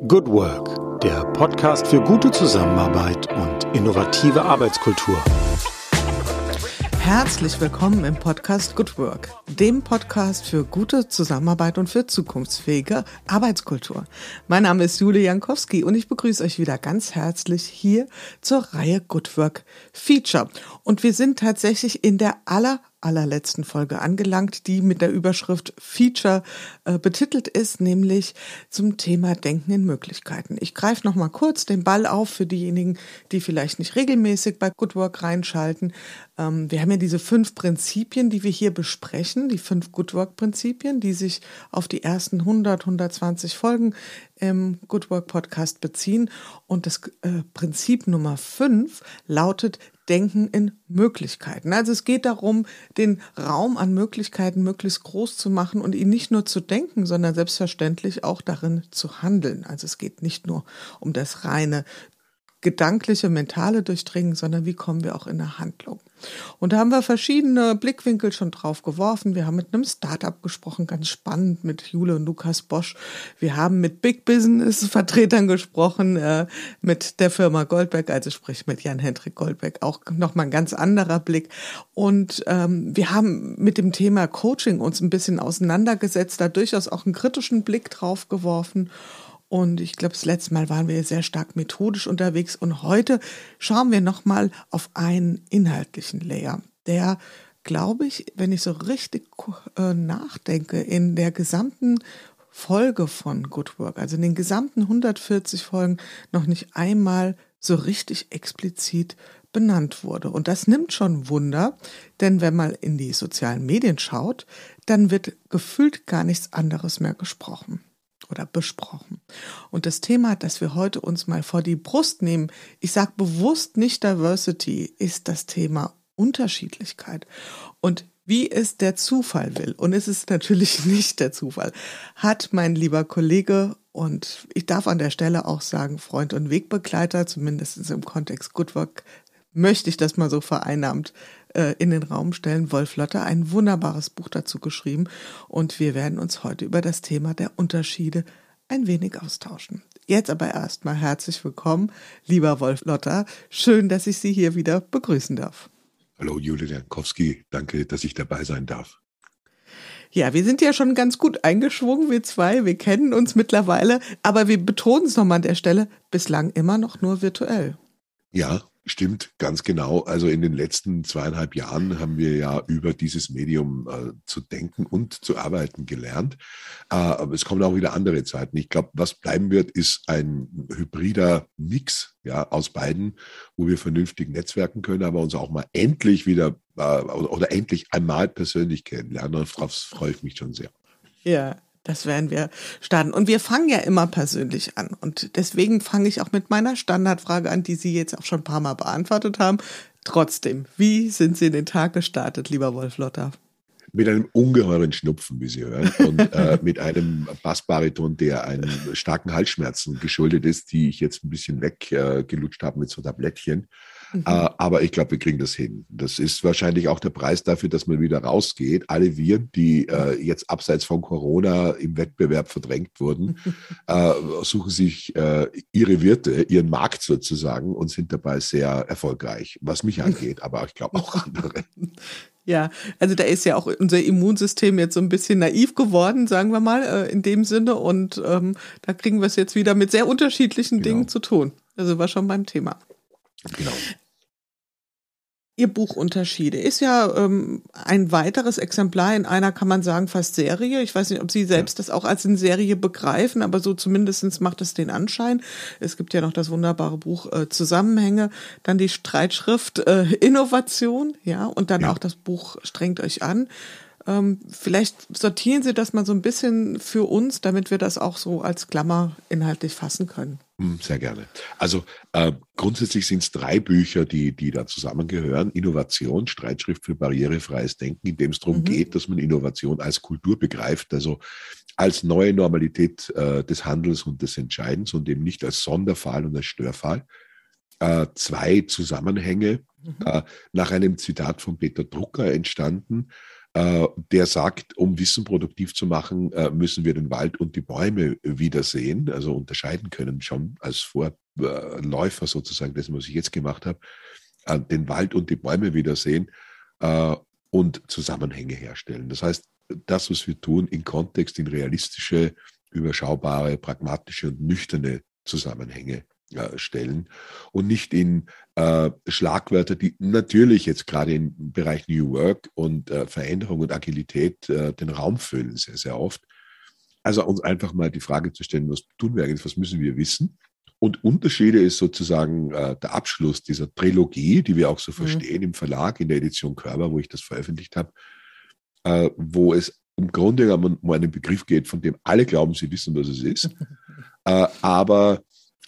Good Work, der Podcast für gute Zusammenarbeit und innovative Arbeitskultur. Herzlich willkommen im Podcast Good Work, dem Podcast für gute Zusammenarbeit und für zukunftsfähige Arbeitskultur. Mein Name ist Jule Jankowski und ich begrüße euch wieder ganz herzlich hier zur Reihe Good Work Feature. Und wir sind tatsächlich in der aller allerletzten Folge angelangt, die mit der Überschrift Feature äh, betitelt ist, nämlich zum Thema Denken in Möglichkeiten. Ich greife noch mal kurz den Ball auf für diejenigen, die vielleicht nicht regelmäßig bei Good Work reinschalten. Ähm, wir haben ja diese fünf Prinzipien, die wir hier besprechen, die fünf Good Work Prinzipien, die sich auf die ersten 100, 120 Folgen im Good Work Podcast beziehen. Und das äh, Prinzip Nummer fünf lautet Denken in Möglichkeiten. Also es geht darum, den Raum an Möglichkeiten möglichst groß zu machen und ihn nicht nur zu denken, sondern selbstverständlich auch darin zu handeln. Also es geht nicht nur um das reine gedankliche, mentale Durchdringen, sondern wie kommen wir auch in eine Handlung. Und da haben wir verschiedene Blickwinkel schon drauf geworfen. Wir haben mit einem Startup gesprochen, ganz spannend, mit Jule und Lukas Bosch. Wir haben mit Big Business Vertretern gesprochen, äh, mit der Firma Goldberg, also sprich mit Jan-Hendrik Goldberg, auch nochmal ein ganz anderer Blick. Und ähm, wir haben mit dem Thema Coaching uns ein bisschen auseinandergesetzt, da durchaus auch einen kritischen Blick drauf geworfen. Und ich glaube, das letzte Mal waren wir sehr stark methodisch unterwegs. Und heute schauen wir nochmal auf einen inhaltlichen Layer, der, glaube ich, wenn ich so richtig äh, nachdenke, in der gesamten Folge von Good Work, also in den gesamten 140 Folgen, noch nicht einmal so richtig explizit benannt wurde. Und das nimmt schon Wunder, denn wenn man in die sozialen Medien schaut, dann wird gefühlt gar nichts anderes mehr gesprochen oder besprochen. Und das Thema, das wir heute uns mal vor die Brust nehmen, ich sage bewusst nicht Diversity, ist das Thema Unterschiedlichkeit. Und wie es der Zufall will, und es ist natürlich nicht der Zufall, hat mein lieber Kollege und ich darf an der Stelle auch sagen, Freund und Wegbegleiter, zumindest im Kontext Good Work, möchte ich das mal so vereinnahmt äh, in den Raum stellen. Wolf Lotter ein wunderbares Buch dazu geschrieben und wir werden uns heute über das Thema der Unterschiede ein wenig austauschen. Jetzt aber erstmal herzlich willkommen, lieber Wolf Lotter. Schön, dass ich Sie hier wieder begrüßen darf. Hallo Julia Jankowski, danke, dass ich dabei sein darf. Ja, wir sind ja schon ganz gut eingeschwungen, wir zwei. Wir kennen uns mittlerweile, aber wir betonen es nochmal an der Stelle, bislang immer noch nur virtuell. Ja, Stimmt, ganz genau. Also in den letzten zweieinhalb Jahren haben wir ja über dieses Medium äh, zu denken und zu arbeiten gelernt. Äh, aber es kommen auch wieder andere Zeiten. Ich glaube, was bleiben wird, ist ein hybrider Mix ja, aus beiden, wo wir vernünftig netzwerken können, aber uns auch mal endlich wieder äh, oder endlich einmal persönlich kennenlernen. Darauf freue ich mich schon sehr. Ja, das werden wir starten. Und wir fangen ja immer persönlich an. Und deswegen fange ich auch mit meiner Standardfrage an, die Sie jetzt auch schon ein paar Mal beantwortet haben. Trotzdem, wie sind Sie in den Tag gestartet, lieber Wolf Lotter? Mit einem ungeheuren Schnupfen, wie Sie hören, und äh, mit einem Bassbariton, der einen starken Halsschmerzen geschuldet ist, die ich jetzt ein bisschen weggelutscht äh, habe mit so Tablettchen. Mhm. Äh, aber ich glaube, wir kriegen das hin. Das ist wahrscheinlich auch der Preis dafür, dass man wieder rausgeht. Alle wir, die äh, jetzt abseits von Corona im Wettbewerb verdrängt wurden, äh, suchen sich äh, ihre Wirte, ihren Markt sozusagen und sind dabei sehr erfolgreich, was mich angeht, aber ich glaube auch andere. Ja, also da ist ja auch unser Immunsystem jetzt so ein bisschen naiv geworden, sagen wir mal, äh, in dem Sinne. Und ähm, da kriegen wir es jetzt wieder mit sehr unterschiedlichen genau. Dingen zu tun. Also war schon beim Thema. Genau. Ihr Buch Unterschiede ist ja ähm, ein weiteres Exemplar in einer, kann man sagen, fast Serie. Ich weiß nicht, ob Sie selbst das auch als eine Serie begreifen, aber so zumindestens macht es den Anschein. Es gibt ja noch das wunderbare Buch äh, Zusammenhänge, dann die Streitschrift äh, Innovation, ja, und dann ja. auch das Buch Strengt euch an. Ähm, vielleicht sortieren Sie das mal so ein bisschen für uns, damit wir das auch so als Klammer inhaltlich fassen können. Hm, sehr gerne. Also äh, grundsätzlich sind es drei Bücher, die, die da zusammengehören. Innovation, Streitschrift für barrierefreies Denken, in dem es darum mhm. geht, dass man Innovation als Kultur begreift, also als neue Normalität äh, des Handels und des Entscheidens und eben nicht als Sonderfall und als Störfall. Äh, zwei Zusammenhänge, mhm. Äh, nach einem Zitat von Peter Drucker entstanden, der sagt, um Wissen produktiv zu machen, äh, müssen wir den Wald und die Bäume wiedersehen, also unterscheiden können schon als Vorläufer sozusagen dessen, was ich jetzt gemacht habe, äh, den Wald und die Bäume wiedersehen und Zusammenhänge herstellen. Das heißt, das, was wir tun, in Kontext, in realistische, überschaubare, pragmatische und nüchterne Zusammenhänge äh, stellen und nicht in äh, Schlagwörter, die natürlich jetzt gerade im Bereich New Work und äh, Veränderung und Agilität äh, den Raum füllen, sehr, sehr oft. Also uns einfach mal die Frage zu stellen, was tun wir eigentlich, was müssen wir wissen? Und Unterschiede ist sozusagen äh, der Abschluss dieser Trilogie, die wir auch so mhm. verstehen im Verlag, in der Edition Körber, wo ich das veröffentlicht habe, wo es im Grunde genommen um einen Begriff geht, von dem alle glauben, sie wissen, was es ist. aber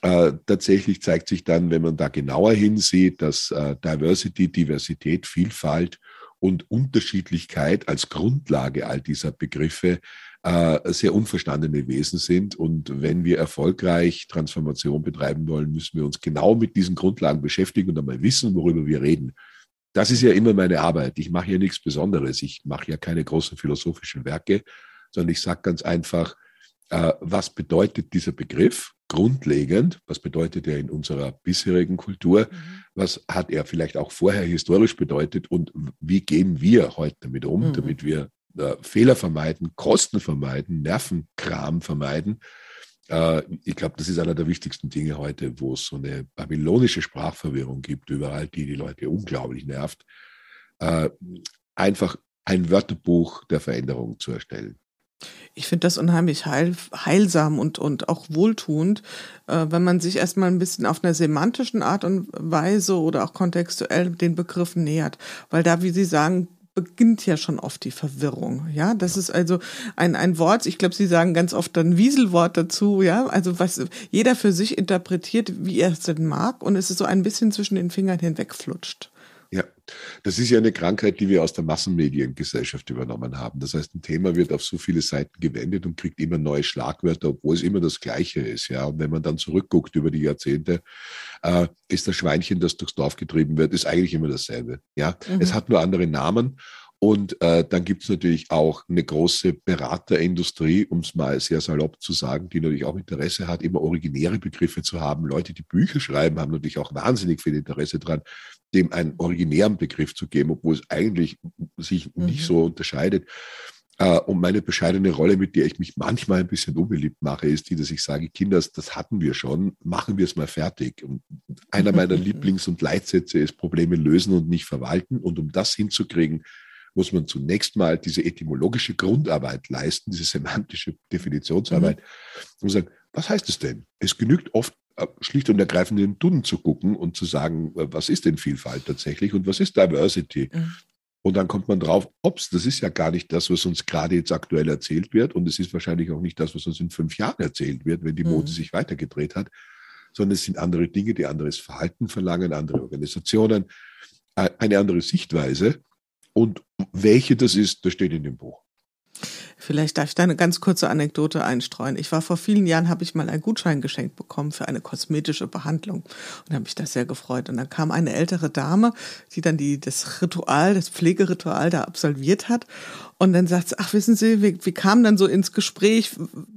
äh, tatsächlich zeigt sich dann, wenn man da genauer hinsieht, dass äh, Diversity, Diversität, Vielfalt und Unterschiedlichkeit als Grundlage all dieser Begriffe äh, sehr unverstandene Wesen sind. Und wenn wir erfolgreich Transformation betreiben wollen, müssen wir uns genau mit diesen Grundlagen beschäftigen und einmal wissen, worüber wir reden. Das ist ja immer meine Arbeit. Ich mache ja nichts Besonderes. Ich mache ja keine großen philosophischen Werke, sondern ich sage ganz einfach, äh, was bedeutet dieser Begriff grundlegend? Was bedeutet er in unserer bisherigen Kultur? Mhm. Was hat er vielleicht auch vorher historisch bedeutet? Und wie gehen wir heute damit um, mhm. damit wir äh, Fehler vermeiden, Kosten vermeiden, Nervenkram vermeiden? Äh, ich glaube, das ist einer der wichtigsten Dinge heute, wo es so eine babylonische Sprachverwirrung gibt, überall, die die Leute unglaublich nervt. Äh, einfach ein Wörterbuch der Veränderung zu erstellen. Ich finde das unheimlich heil, heilsam und, und auch wohltuend, äh, wenn man sich erstmal ein bisschen auf einer semantischen Art und Weise oder auch kontextuell den Begriffen nähert. Weil da, wie Sie sagen, beginnt ja schon oft die Verwirrung. Ja, das ist also ein, ein Wort, ich glaube, Sie sagen ganz oft ein Wieselwort dazu, ja, also was jeder für sich interpretiert, wie er es denn mag und es ist so ein bisschen zwischen den Fingern hinwegflutscht. Ja, das ist ja eine Krankheit, die wir aus der Massenmediengesellschaft übernommen haben. Das heißt, ein Thema wird auf so viele Seiten gewendet und kriegt immer neue Schlagwörter, obwohl es immer das Gleiche ist. Ja, und wenn man dann zurückguckt über die Jahrzehnte, äh, ist das Schweinchen, das durchs Dorf getrieben wird, ist eigentlich immer dasselbe. Ja, mhm. es hat nur andere Namen und äh, dann gibt es natürlich auch eine große Beraterindustrie, um es mal sehr salopp zu sagen, die natürlich auch Interesse hat, immer originäre Begriffe zu haben. Leute, die Bücher schreiben, haben natürlich auch wahnsinnig viel Interesse daran, dem einen originären Begriff zu geben, obwohl es eigentlich sich mhm. nicht so unterscheidet. Uh, und meine bescheidene Rolle, mit der ich mich manchmal ein bisschen unbeliebt mache, ist die, dass ich sage, Kinder, das hatten wir schon, machen wir es mal fertig. Und einer meiner Lieblings- und Leitsätze ist Probleme lösen und nicht verwalten. Und um das hinzukriegen, muss man zunächst mal diese etymologische Grundarbeit leisten, diese semantische Definitionsarbeit mhm. und sagen, was heißt es denn? Es genügt oft äh, schlicht und ergreifend in den Duden zu gucken und zu sagen, äh, was ist denn Vielfalt tatsächlich und was ist Diversity? Mhm. Und dann kommt man drauf, ups, das ist ja gar nicht das, was uns gerade jetzt aktuell erzählt wird. Und es ist wahrscheinlich auch nicht das, was uns in fünf Jahren erzählt wird, wenn die Mode mhm. sich weitergedreht hat, sondern es sind andere Dinge, die anderes Verhalten verlangen, andere Organisationen, äh, eine andere Sichtweise. Und welche das ist, das steht in dem Buch. Vielleicht darf ich da eine ganz kurze Anekdote einstreuen. Ich war vor vielen Jahren, habe ich mal einen Gutschein geschenkt bekommen für eine kosmetische Behandlung und habe mich das sehr gefreut. Und dann kam eine ältere Dame, die dann die, das Ritual, das Pflegeritual da absolviert hat. Und dann sagt sie, ach, wissen Sie, wir, wir kamen dann so ins Gespräch,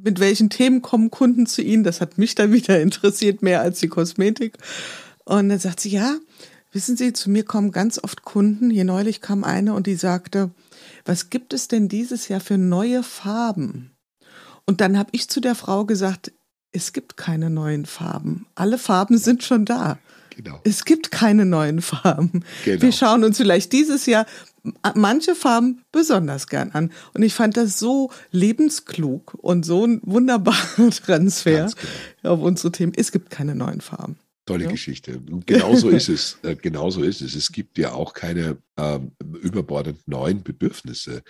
mit welchen Themen kommen Kunden zu Ihnen? Das hat mich dann wieder interessiert, mehr als die Kosmetik. Und dann sagt sie, ja, Wissen Sie, zu mir kommen ganz oft Kunden. Hier neulich kam eine und die sagte, was gibt es denn dieses Jahr für neue Farben? Und dann habe ich zu der Frau gesagt, es gibt keine neuen Farben. Alle Farben sind schon da. Genau. Es gibt keine neuen Farben. Genau. Wir schauen uns vielleicht dieses Jahr manche Farben besonders gern an. Und ich fand das so lebensklug und so ein wunderbarer Transfer genau. auf unsere Themen. Es gibt keine neuen Farben. Tolle ja. Geschichte. Und genauso ist es. Äh, genauso ist es. Es gibt ja auch keine ähm, überbordend neuen Bedürfnisse.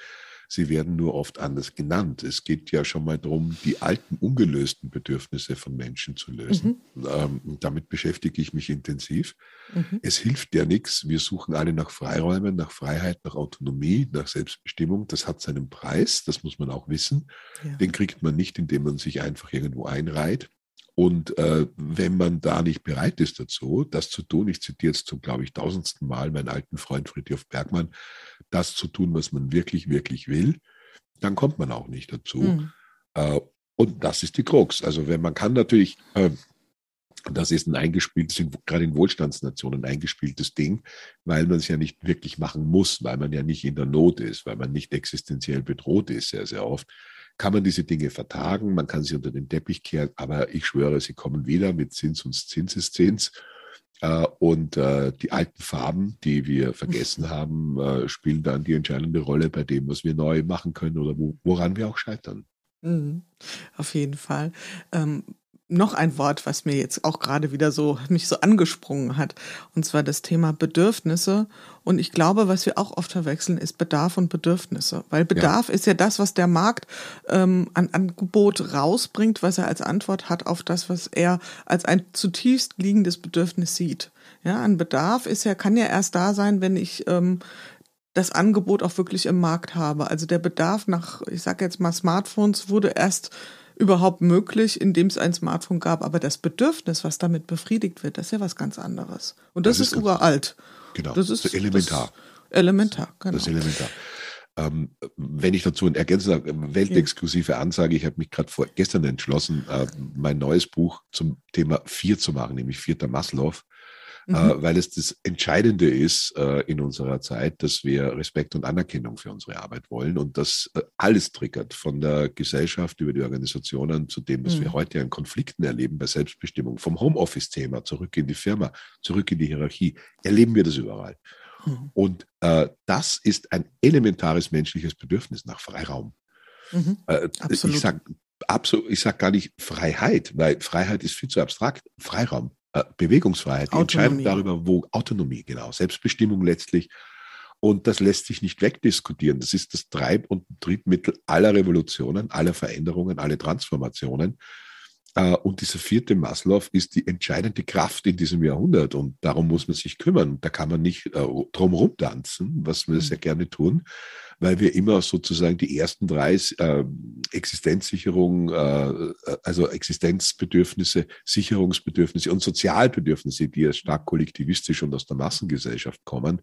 Sie werden nur oft anders genannt. Es geht ja schon mal darum, die alten, ungelösten Bedürfnisse von Menschen zu lösen. Mhm. Ähm, damit beschäftige ich mich intensiv. Mhm. Es hilft ja nichts. Wir suchen alle nach Freiräumen, nach Freiheit, nach Autonomie, nach Selbstbestimmung. Das hat seinen Preis, das muss man auch wissen. Ja. Den kriegt man nicht, indem man sich einfach irgendwo einreiht und äh, wenn man da nicht bereit ist dazu, das zu tun, ich zitiere jetzt zum, glaube ich, tausendsten Mal meinen alten Freund Friedhof Bergmann, das zu tun, was man wirklich, wirklich will, dann kommt man auch nicht dazu. Mhm. Äh, und das ist die Krux. Also wenn man kann natürlich, äh, das ist ein eingespieltes, gerade in Wohlstandsnationen ein eingespieltes Ding, weil man es ja nicht wirklich machen muss, weil man ja nicht in der Not ist, weil man nicht existenziell bedroht ist, sehr, sehr oft, kann man diese Dinge vertagen, man kann sie unter den Teppich kehren, aber ich schwöre, sie kommen wieder mit Zins und Zinseszins. Äh, und äh, die alten Farben, die wir vergessen haben, äh, spielen dann die entscheidende Rolle bei dem, was wir neu machen können oder woran wir auch scheitern. Mhm. Auf jeden Fall. Ähm, noch ein Wort, was mir jetzt auch gerade wieder so mich so angesprungen hat, und zwar das Thema Bedürfnisse. Und ich glaube, was wir auch oft verwechseln, ist Bedarf und Bedürfnisse, weil Bedarf ja. ist ja das, was der Markt ähm, an Angebot rausbringt, was er als Antwort hat auf das, was er als ein zutiefst liegendes Bedürfnis sieht. Ja, ein Bedarf ist ja kann ja erst da sein, wenn ich ähm, das Angebot auch wirklich im Markt habe. Also der Bedarf nach, ich sage jetzt mal Smartphones, wurde erst überhaupt möglich, indem es ein Smartphone gab. Aber das Bedürfnis, was damit befriedigt wird, das ist ja was ganz anderes. Und das, das ist, ist uralt. Genau. Das ist, elementar. Das elementar, genau. Das ist elementar. Ähm, wenn ich dazu ergänze, weltexklusive Ansage, ich habe mich gerade gestern entschlossen, äh, mein neues Buch zum Thema Vier zu machen, nämlich Vierter Maslow. Äh, mhm. weil es das Entscheidende ist äh, in unserer Zeit, dass wir Respekt und Anerkennung für unsere Arbeit wollen und das äh, alles triggert, von der Gesellschaft über die Organisationen zu dem, was mhm. wir heute an Konflikten erleben bei Selbstbestimmung, vom Homeoffice-Thema zurück in die Firma, zurück in die Hierarchie, erleben wir das überall. Mhm. Und äh, das ist ein elementares menschliches Bedürfnis nach Freiraum. Mhm. Äh, ich sage absolut, ich sage gar nicht Freiheit, weil Freiheit ist viel zu abstrakt. Freiraum. Äh, Bewegungsfreiheit, die Entscheidung darüber, wo Autonomie, genau, Selbstbestimmung letztlich. Und das lässt sich nicht wegdiskutieren. Das ist das Treib- und Triebmittel aller Revolutionen, aller Veränderungen, aller Transformationen. Äh, und dieser vierte Maslow ist die entscheidende Kraft in diesem Jahrhundert und darum muss man sich kümmern. Da kann man nicht äh, drum tanzen, was wir mhm. sehr gerne tun, weil wir immer sozusagen die ersten drei äh, Existenzsicherung, also Existenzbedürfnisse, Sicherungsbedürfnisse und Sozialbedürfnisse, die ja stark kollektivistisch und aus der Massengesellschaft kommen,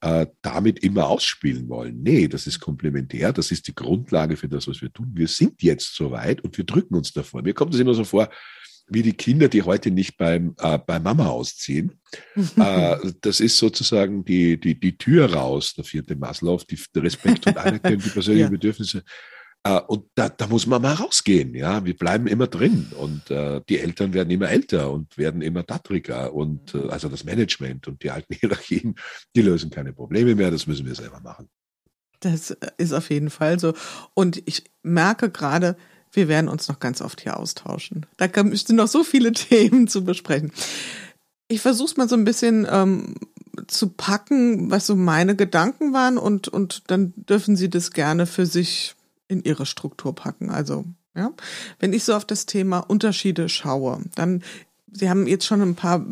äh, damit immer ausspielen wollen. Nee, das ist komplementär, das ist die Grundlage für das, was wir tun. Wir sind jetzt soweit und wir drücken uns davor. Mir kommt es immer so vor, wie die Kinder, die heute nicht beim, äh, bei Mama ausziehen. äh, das ist sozusagen die, die, die Tür raus, der vierte Maslow, die, der Respekt und Anerkennung, die persönlichen ja. Bedürfnisse. Äh, und da, da muss man mal rausgehen. Ja, wir bleiben immer drin und äh, die Eltern werden immer älter und werden immer tattriger und äh, also das Management und die alten Hierarchien, die lösen keine Probleme mehr. Das müssen wir selber machen. Das ist auf jeden Fall so. Und ich merke gerade, wir werden uns noch ganz oft hier austauschen. Da sind noch so viele Themen zu besprechen. Ich versuche es mal so ein bisschen ähm, zu packen, was so meine Gedanken waren und, und dann dürfen Sie das gerne für sich in ihre Struktur packen. Also, ja, wenn ich so auf das Thema Unterschiede schaue, dann Sie haben jetzt schon ein paar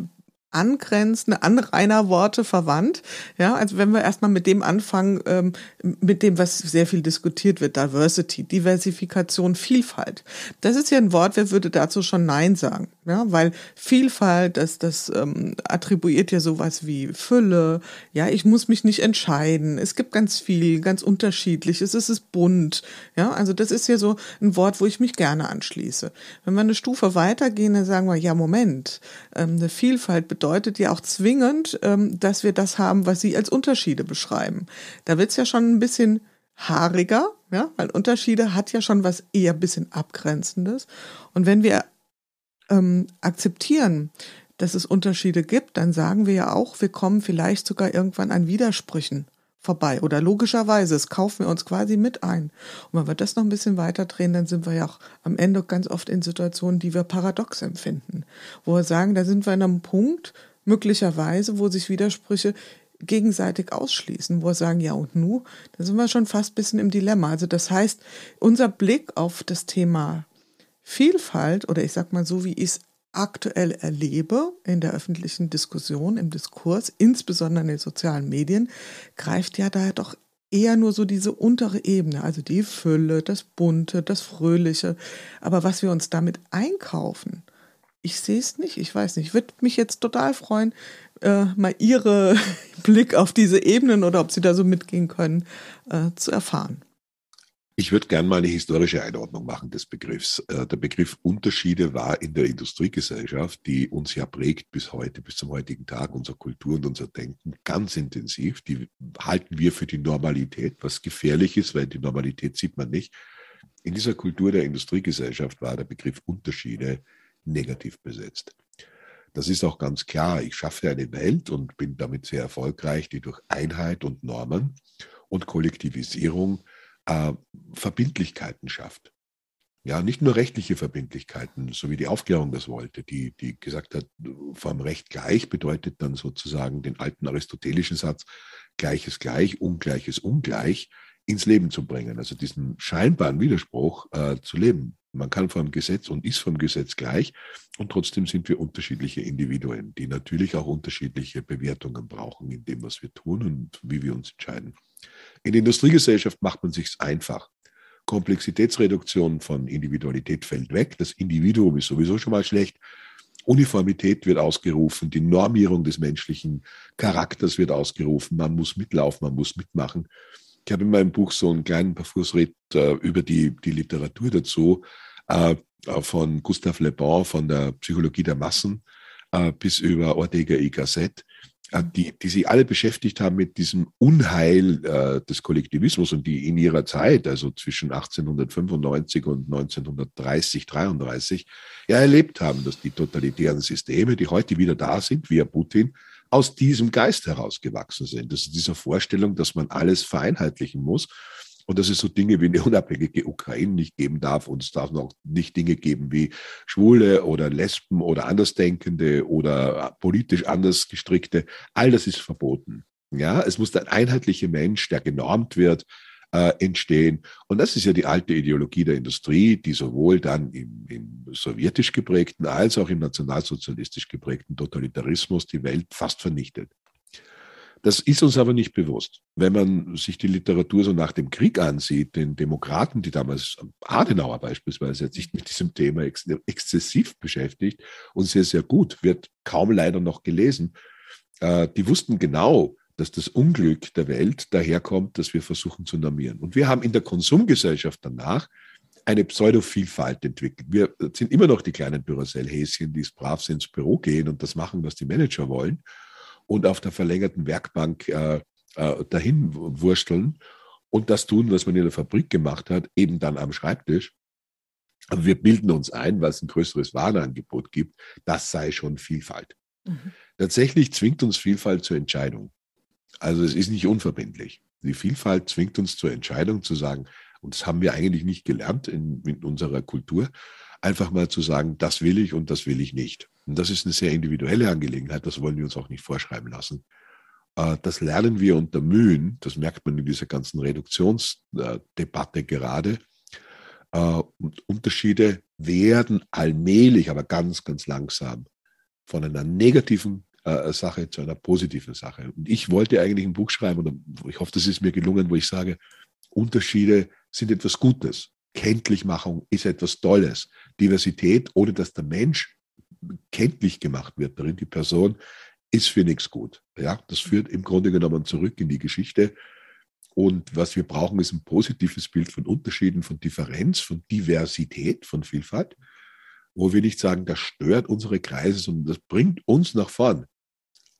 angrenzende, Anrainerworte verwandt. Ja, also wenn wir erstmal mit dem anfangen, ähm, mit dem, was sehr viel diskutiert wird, Diversity, Diversifikation, Vielfalt. Das ist ja ein Wort, wer würde dazu schon Nein sagen? Ja, weil Vielfalt, das, das ähm, attribuiert ja sowas wie Fülle. Ja, ich muss mich nicht entscheiden. Es gibt ganz viel, ganz unterschiedliches. Es ist bunt. Ja, also das ist ja so ein Wort, wo ich mich gerne anschließe. Wenn wir eine Stufe weitergehen, dann sagen wir, ja, Moment, ähm, eine Vielfalt bedeutet ja auch zwingend, ähm, dass wir das haben, was Sie als Unterschiede beschreiben. Da wird's ja schon ein bisschen haariger, ja, weil Unterschiede hat ja schon was eher bisschen Abgrenzendes. Und wenn wir ähm, akzeptieren, dass es Unterschiede gibt, dann sagen wir ja auch, wir kommen vielleicht sogar irgendwann an Widersprüchen vorbei. Oder logischerweise, es kaufen wir uns quasi mit ein. Und wenn wir das noch ein bisschen weiter drehen, dann sind wir ja auch am Ende ganz oft in Situationen, die wir paradox empfinden. Wo wir sagen, da sind wir an einem Punkt, möglicherweise, wo sich Widersprüche gegenseitig ausschließen, wo wir sagen, ja und nu, da sind wir schon fast ein bisschen im Dilemma. Also das heißt, unser Blick auf das Thema Vielfalt oder ich sag mal so, wie ich es aktuell erlebe in der öffentlichen Diskussion, im Diskurs, insbesondere in den sozialen Medien, greift ja daher doch eher nur so diese untere Ebene, also die Fülle, das Bunte, das Fröhliche. Aber was wir uns damit einkaufen, ich sehe es nicht, ich weiß nicht. Ich würde mich jetzt total freuen, äh, mal Ihre Blick auf diese Ebenen oder ob Sie da so mitgehen können, äh, zu erfahren. Ich würde gerne mal eine historische Einordnung machen des Begriffs. Äh, der Begriff Unterschiede war in der Industriegesellschaft, die uns ja prägt bis heute, bis zum heutigen Tag, unsere Kultur und unser Denken ganz intensiv. Die halten wir für die Normalität, was gefährlich ist, weil die Normalität sieht man nicht. In dieser Kultur der Industriegesellschaft war der Begriff Unterschiede negativ besetzt. Das ist auch ganz klar. Ich schaffe eine Welt und bin damit sehr erfolgreich, die durch Einheit und Normen und Kollektivisierung äh, Verbindlichkeiten schafft. Ja, nicht nur rechtliche Verbindlichkeiten, so wie die Aufklärung das wollte, die, die gesagt hat, vom Recht gleich bedeutet dann sozusagen den alten aristotelischen Satz, Gleiches gleich, Ungleiches ungleich ins Leben zu bringen, also diesen scheinbaren Widerspruch äh, zu leben. Man kann vom Gesetz und ist vom Gesetz gleich und trotzdem sind wir unterschiedliche Individuen, die natürlich auch unterschiedliche Bewertungen brauchen in dem, was wir tun und wie wir uns entscheiden. In der Industriegesellschaft macht man sich einfach. Komplexitätsreduktion von Individualität fällt weg. Das Individuum ist sowieso schon mal schlecht. Uniformität wird ausgerufen, die Normierung des menschlichen Charakters wird ausgerufen. Man muss mitlaufen, man muss mitmachen. Ich habe in meinem Buch so einen kleinen Parfursritt äh, über die, die Literatur dazu, äh, von Gustave Le Bon, von der Psychologie der Massen äh, bis über Ortega y Gasset, äh, die, die sich alle beschäftigt haben mit diesem Unheil äh, des Kollektivismus und die in ihrer Zeit, also zwischen 1895 und 1930, 33, ja erlebt haben, dass die totalitären Systeme, die heute wieder da sind, wie Putin, aus diesem Geist herausgewachsen sind. Das ist diese Vorstellung, dass man alles vereinheitlichen muss und dass es so Dinge wie eine unabhängige Ukraine nicht geben darf und es darf noch nicht Dinge geben wie Schwule oder Lesben oder Andersdenkende oder politisch anders gestrickte. All das ist verboten. Ja, es muss ein einheitlicher Mensch, der genormt wird, äh, entstehen. Und das ist ja die alte Ideologie der Industrie, die sowohl dann im, im sowjetisch geprägten als auch im nationalsozialistisch geprägten Totalitarismus die Welt fast vernichtet. Das ist uns aber nicht bewusst. Wenn man sich die Literatur so nach dem Krieg ansieht, den Demokraten, die damals, Adenauer beispielsweise, hat sich mit diesem Thema ex exzessiv beschäftigt und sehr, sehr gut, wird kaum leider noch gelesen. Äh, die wussten genau, dass das Unglück der Welt daherkommt, dass wir versuchen zu normieren. Und wir haben in der Konsumgesellschaft danach eine Pseudovielfalt entwickelt. Wir sind immer noch die kleinen Duracell-Häschen, die brav ins Büro gehen und das machen, was die Manager wollen und auf der verlängerten Werkbank äh, äh, dahin wursteln und das tun, was man in der Fabrik gemacht hat, eben dann am Schreibtisch. Aber wir bilden uns ein, was ein größeres Warenangebot gibt, das sei schon Vielfalt. Mhm. Tatsächlich zwingt uns Vielfalt zur Entscheidung. Also es ist nicht unverbindlich. Die Vielfalt zwingt uns zur Entscheidung zu sagen, und das haben wir eigentlich nicht gelernt in, in unserer Kultur, einfach mal zu sagen, das will ich und das will ich nicht. Und das ist eine sehr individuelle Angelegenheit, das wollen wir uns auch nicht vorschreiben lassen. Äh, das lernen wir unter Mühen, das merkt man in dieser ganzen Reduktionsdebatte gerade. Äh, und Unterschiede werden allmählich, aber ganz, ganz langsam von einer negativen äh, Sache zu einer positiven Sache. Und ich wollte eigentlich ein Buch schreiben, und ich hoffe, das ist mir gelungen, wo ich sage, Unterschiede sind etwas Gutes. Kenntlichmachung ist etwas Tolles. Diversität, ohne dass der Mensch kenntlich gemacht wird darin, die Person, ist für nichts gut. Ja, das führt im Grunde genommen zurück in die Geschichte. Und was wir brauchen, ist ein positives Bild von Unterschieden, von Differenz, von Diversität, von Vielfalt, wo wir nicht sagen, das stört unsere Kreise, sondern das bringt uns nach vorn.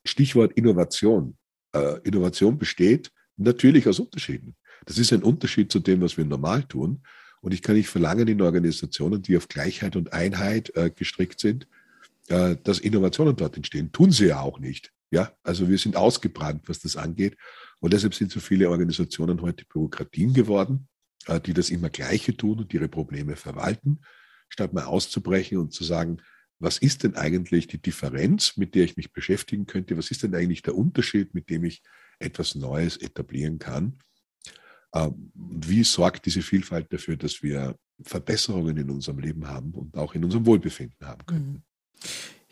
Stichwort Innovation. Äh, Innovation besteht natürlich aus Unterschieden. Das ist ein Unterschied zu dem, was wir normal tun. Und ich kann nicht verlangen in Organisationen, die auf Gleichheit und Einheit äh, gestrickt sind, äh, dass Innovationen dort entstehen. Tun sie ja auch nicht. Ja, also wir sind ausgebrannt, was das angeht. Und deshalb sind so viele Organisationen heute Bürokratien geworden, die das immer Gleiche tun und ihre Probleme verwalten, statt mal auszubrechen und zu sagen, was ist denn eigentlich die Differenz, mit der ich mich beschäftigen könnte? Was ist denn eigentlich der Unterschied, mit dem ich etwas Neues etablieren kann? Ähm, wie sorgt diese Vielfalt dafür, dass wir Verbesserungen in unserem Leben haben und auch in unserem Wohlbefinden haben können? Mhm.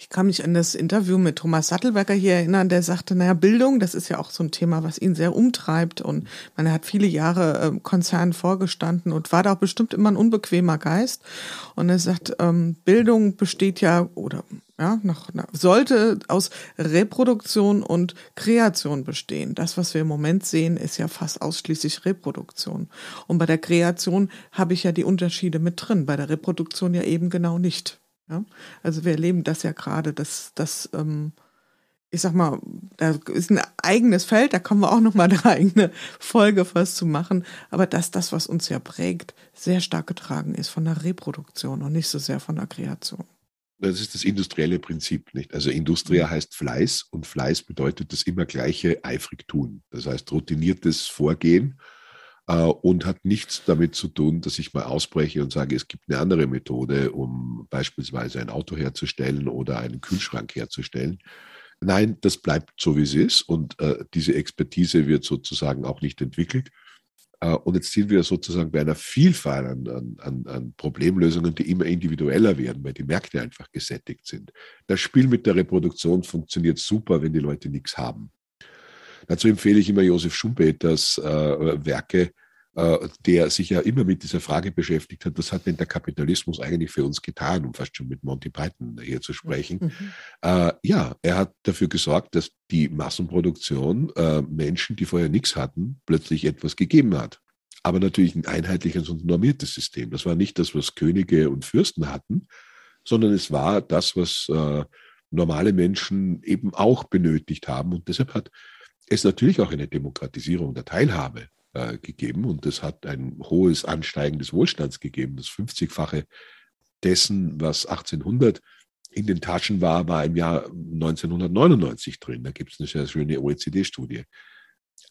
Ich kann mich an das Interview mit Thomas Sattelberger hier erinnern, der sagte, naja, Bildung, das ist ja auch so ein Thema, was ihn sehr umtreibt. Und man hat viele Jahre äh, Konzernen vorgestanden und war da auch bestimmt immer ein unbequemer Geist. Und er sagt, ähm, Bildung besteht ja oder ja, nach, sollte aus Reproduktion und Kreation bestehen. Das, was wir im Moment sehen, ist ja fast ausschließlich Reproduktion. Und bei der Kreation habe ich ja die Unterschiede mit drin, bei der Reproduktion ja eben genau nicht. Ja? Also wir erleben das ja gerade, dass das, ähm, ich sag mal, da ist ein eigenes Feld, da kommen wir auch noch mal eine eigene Folge fast zu machen, aber dass das, was uns ja prägt, sehr stark getragen ist von der Reproduktion und nicht so sehr von der Kreation. Das ist das industrielle Prinzip, nicht? Also Industria mhm. heißt Fleiß und Fleiß bedeutet das immer gleiche eifrig tun. Das heißt routiniertes Vorgehen und hat nichts damit zu tun, dass ich mal ausbreche und sage, es gibt eine andere Methode, um beispielsweise ein Auto herzustellen oder einen Kühlschrank herzustellen. Nein, das bleibt so, wie es ist und äh, diese Expertise wird sozusagen auch nicht entwickelt. Äh, und jetzt sind wir sozusagen bei einer Vielfalt an, an, an, Problemlösungen, die immer individueller werden, weil die Märkte einfach gesättigt sind. Das Spiel mit der Reproduktion funktioniert super, wenn die Leute nichts haben. Dazu empfehle ich immer Josef Schumpeters äh, Werke, äh, der sich ja immer mit dieser Frage beschäftigt hat, was hat denn der Kapitalismus eigentlich für uns getan, um fast schon mit Monty Python hier zu sprechen. Mhm. Äh, ja, er hat dafür gesorgt, dass die Massenproduktion äh, Menschen, die vorher nichts hatten, plötzlich etwas gegeben hat. Aber natürlich ein einheitliches und normiertes System. Das war nicht das, was Könige und Fürsten hatten, sondern es war das, was äh, normale Menschen eben auch benötigt haben. Und deshalb hat es natürlich auch eine Demokratisierung der Teilhabe äh, gegeben und das hat ein hohes Ansteigen des Wohlstands gegeben. Das 50-fache dessen, was 1800 in den Taschen war, war im Jahr 1999 drin. Da gibt es eine sehr schöne OECD-Studie.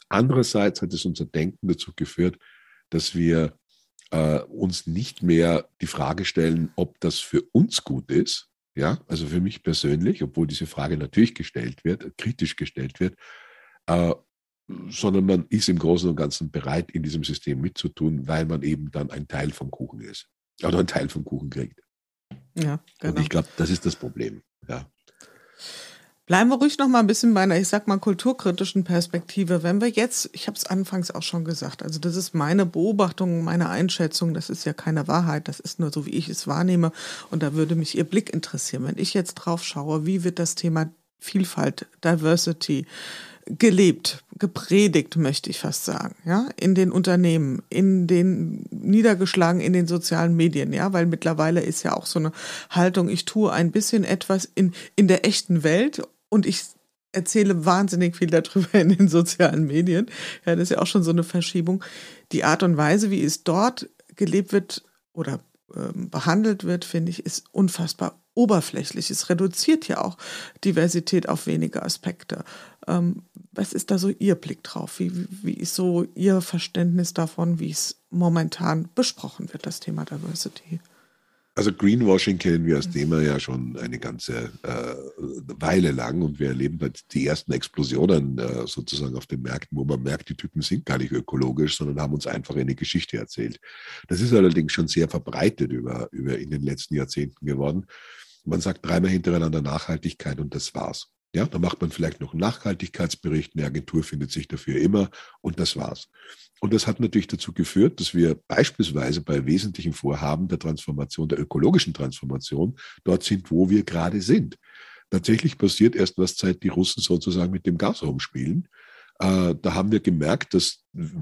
Andererseits hat es unser Denken dazu geführt, dass wir äh, uns nicht mehr die Frage stellen, ob das für uns gut ist. Ja, also für mich persönlich, obwohl diese Frage natürlich gestellt wird, kritisch gestellt wird, äh, sondern man ist im Großen und Ganzen bereit, in diesem System mitzutun, weil man eben dann ein Teil vom Kuchen ist oder ein Teil vom Kuchen kriegt. Ja, genau. Und ich glaube, das ist das Problem. Ja. Bleiben wir ruhig noch mal ein bisschen bei einer, ich sag mal, kulturkritischen Perspektive. Wenn wir jetzt, ich habe es anfangs auch schon gesagt, also das ist meine Beobachtung, meine Einschätzung, das ist ja keine Wahrheit, das ist nur so, wie ich es wahrnehme. Und da würde mich Ihr Blick interessieren. Wenn ich jetzt drauf schaue, wie wird das Thema Vielfalt, Diversity, gelebt, gepredigt, möchte ich fast sagen, ja, in den Unternehmen, in den niedergeschlagen in den sozialen Medien, ja, weil mittlerweile ist ja auch so eine Haltung, ich tue ein bisschen etwas in, in der echten Welt und ich erzähle wahnsinnig viel darüber in den sozialen Medien. Ja, das ist ja auch schon so eine Verschiebung. Die Art und Weise, wie es dort gelebt wird oder ähm, behandelt wird, finde ich, ist unfassbar oberflächlich. Es reduziert ja auch Diversität auf wenige Aspekte. Ähm, was ist da so Ihr Blick drauf? Wie, wie ist so Ihr Verständnis davon, wie es momentan besprochen wird, das Thema Diversity? Also Greenwashing kennen wir als Thema ja schon eine ganze äh, Weile lang und wir erleben die ersten Explosionen äh, sozusagen auf den Märkten, wo man merkt, die Typen sind gar nicht ökologisch, sondern haben uns einfach eine Geschichte erzählt. Das ist allerdings schon sehr verbreitet über, über in den letzten Jahrzehnten geworden. Man sagt dreimal hintereinander Nachhaltigkeit und das war's. Ja, da macht man vielleicht noch einen Nachhaltigkeitsbericht, eine Agentur findet sich dafür immer und das war's. Und das hat natürlich dazu geführt, dass wir beispielsweise bei wesentlichen Vorhaben der Transformation, der ökologischen Transformation, dort sind, wo wir gerade sind. Tatsächlich passiert erst was, seit die Russen sozusagen mit dem Gas rumspielen. Äh, da haben wir gemerkt, dass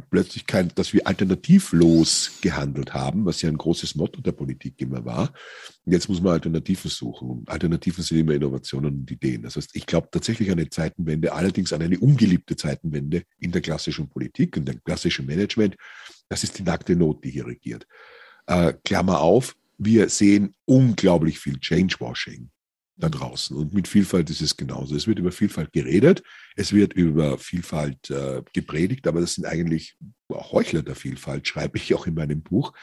plötzlich kein, dass wir alternativlos gehandelt haben, was ja ein großes Motto der Politik immer war. Jetzt muss man Alternativen suchen. Alternativen sind immer Innovationen und Ideen. Das heißt, ich glaube tatsächlich an eine Zeitenwende, allerdings an eine ungeliebte Zeitenwende in der klassischen Politik, in dem klassischen Management. Das ist die nackte Not, die hier regiert. Äh, Klammer auf, wir sehen unglaublich viel Changewashing da draußen. Und mit Vielfalt ist es genauso. Es wird über Vielfalt geredet, es wird über Vielfalt äh, gepredigt, aber das sind eigentlich Heuchler der Vielfalt, schreibe ich auch in meinem Buch.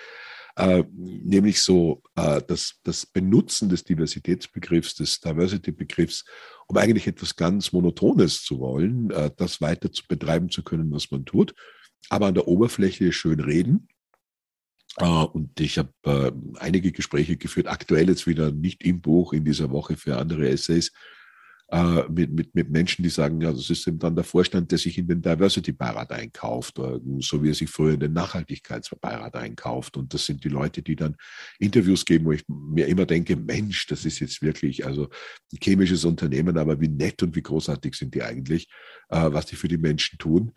Äh, nämlich so äh, das, das Benutzen des Diversitätsbegriffs, des Diversity-Begriffs, um eigentlich etwas ganz Monotones zu wollen, äh, das weiter zu betreiben zu können, was man tut, aber an der Oberfläche schön reden Und ich habe äh, einige Gespräche geführt, aktuell jetzt wieder nicht im Buch, in dieser Woche für andere Essays, äh, mit, mit, mit Menschen, die sagen, ja, das ist eben dann der Vorstand, der sich in den Diversity-Beirat einkauft, äh, so wie er sich früher in den Nachhaltigkeitsbeirat einkauft. Und das sind die Leute, die dann Interviews geben, wo ich mir immer denke, Mensch, das ist jetzt wirklich, also ein chemisches Unternehmen, aber wie nett und wie großartig sind die eigentlich, äh, was die für die Menschen tun.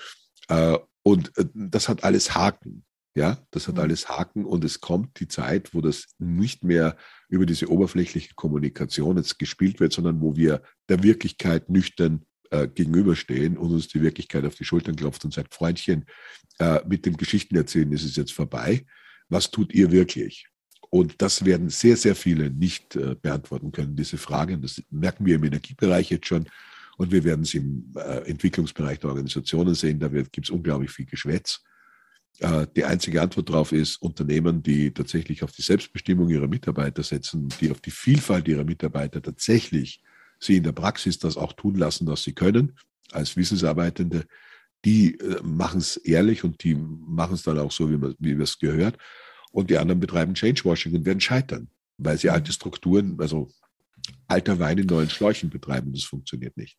Äh, und äh, das hat alles Haken. Ja, das hat mhm. alles Haken und es kommt die Zeit, wo das nicht mehr über diese oberflächliche Kommunikation jetzt gespielt wird, sondern wo wir der Wirklichkeit nüchtern äh, gegenüberstehen und uns die Wirklichkeit auf die Schultern klopft und sagt, Freundchen, äh, mit dem Geschichtenerzählen ist es jetzt vorbei. Was tut ihr wirklich? Und das werden sehr, sehr viele nicht äh, beantworten können, diese Fragen. Das merken wir im Energiebereich jetzt schon. Und wir werden es im äh, Entwicklungsbereich der Organisationen sehen. Da gibt es unglaublich viel Geschwätz. Äh, die einzige Antwort darauf ist Unternehmen, die tatsächlich auf die Selbstbestimmung ihrer Mitarbeiter setzen, die auf die Vielfalt ihrer Mitarbeiter tatsächlich sie in der Praxis das auch tun lassen, was sie können, als Wissensarbeitende, die äh, machen es ehrlich und die machen es dann auch so, wie, wie es gehört. Und die anderen betreiben Changewashing und werden scheitern, weil sie alte Strukturen, also alter Wein in neuen Schläuchen betreiben. Das funktioniert nicht.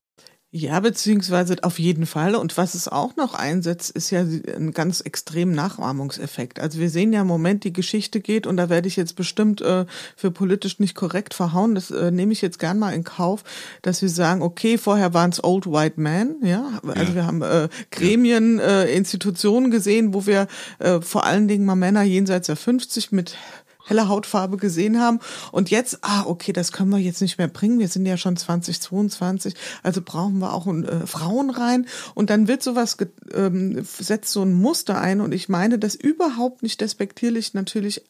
Ja, beziehungsweise auf jeden Fall. Und was es auch noch einsetzt, ist ja ein ganz extremen Nachahmungseffekt. Also wir sehen ja im Moment, die Geschichte geht und da werde ich jetzt bestimmt äh, für politisch nicht korrekt verhauen. Das äh, nehme ich jetzt gern mal in Kauf, dass wir sagen, okay, vorher waren es Old White Men, ja. Also ja. wir haben äh, Gremien, äh, Institutionen gesehen, wo wir äh, vor allen Dingen mal Männer jenseits der 50 mit helle Hautfarbe gesehen haben. Und jetzt, ah, okay, das können wir jetzt nicht mehr bringen. Wir sind ja schon 2022, also brauchen wir auch äh, Frauen rein. Und dann wird sowas, ähm, setzt so ein Muster ein. Und ich meine das überhaupt nicht despektierlich natürlich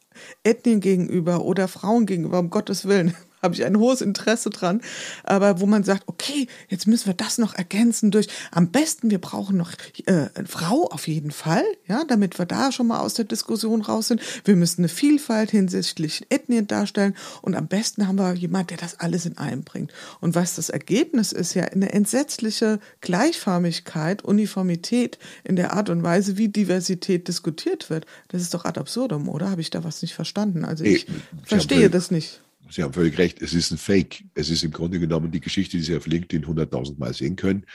Ethnien gegenüber oder Frauen gegenüber, um Gottes Willen habe ich ein hohes Interesse dran, aber wo man sagt, okay, jetzt müssen wir das noch ergänzen durch, am besten, wir brauchen noch äh, eine Frau auf jeden Fall, ja, damit wir da schon mal aus der Diskussion raus sind. Wir müssen eine Vielfalt hinsichtlich Ethnien darstellen und am besten haben wir jemand, der das alles in einem bringt. Und was das Ergebnis ist, ja eine entsetzliche Gleichförmigkeit, Uniformität in der Art und Weise, wie Diversität diskutiert wird. Das ist doch ad absurdum, oder? Habe ich da was nicht verstanden? Also ich, ich verstehe das nicht. Sie haben völlig recht, es ist ein Fake. Es ist im Grunde genommen die Geschichte, die Sie auf LinkedIn 100.000 Mal sehen können.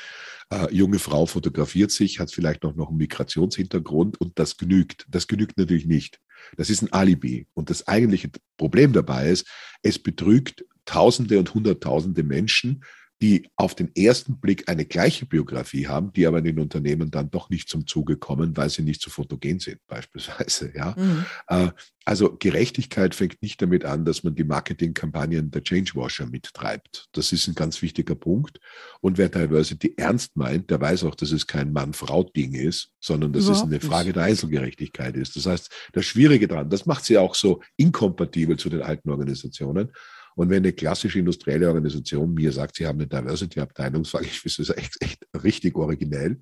Äh, junge Frau fotografiert sich, hat vielleicht noch, noch einen Migrationshintergrund und das genügt. Das genügt natürlich nicht. Das ist ein Alibi. Und das eigentliche Problem dabei ist, es betrügt Tausende und Hunderttausende Menschen, die auf den ersten Blick eine gleiche Biografie haben, die aber in den Unternehmen dann doch nicht zum Zuge kommen, weil sie nicht so fotogen sind, beispielsweise. Ja? Mhm. Äh, also Gerechtigkeit fängt nicht damit an, dass man die Marketingkampagnen der Changewasher mittreibt. Das ist ein ganz wichtiger Punkt. Und wer Diversity ernst meint, der weiß auch, dass es kein Mann-Frau-Ding ist, sondern dass Überhaupt es eine Frage der Einzelgerechtigkeit ist. Das heißt, das Schwierige daran, das macht sie auch so inkompatibel zu den alten Organisationen. Und wenn eine klassische industrielle Organisation mir sagt, sie haben eine Diversity-Abteilung, sage ich, das ist echt, echt richtig originell.